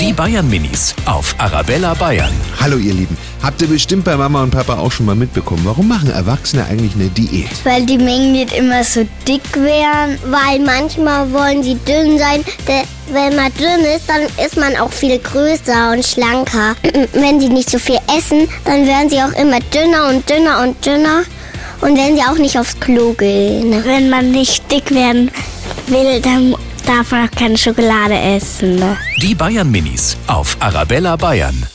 Die Bayern Minis auf Arabella Bayern. Hallo ihr Lieben, habt ihr bestimmt bei Mama und Papa auch schon mal mitbekommen, warum machen Erwachsene eigentlich eine Diät? Weil die Mengen nicht immer so dick werden. Weil manchmal wollen sie dünn sein. Denn wenn man dünn ist, dann ist man auch viel größer und schlanker. wenn sie nicht so viel essen, dann werden sie auch immer dünner und dünner und dünner. Und wenn sie auch nicht aufs Klo gehen. Wenn man nicht dick werden will, dann darf auch keine Schokolade essen. Ne? Die Bayern Minis auf Arabella Bayern.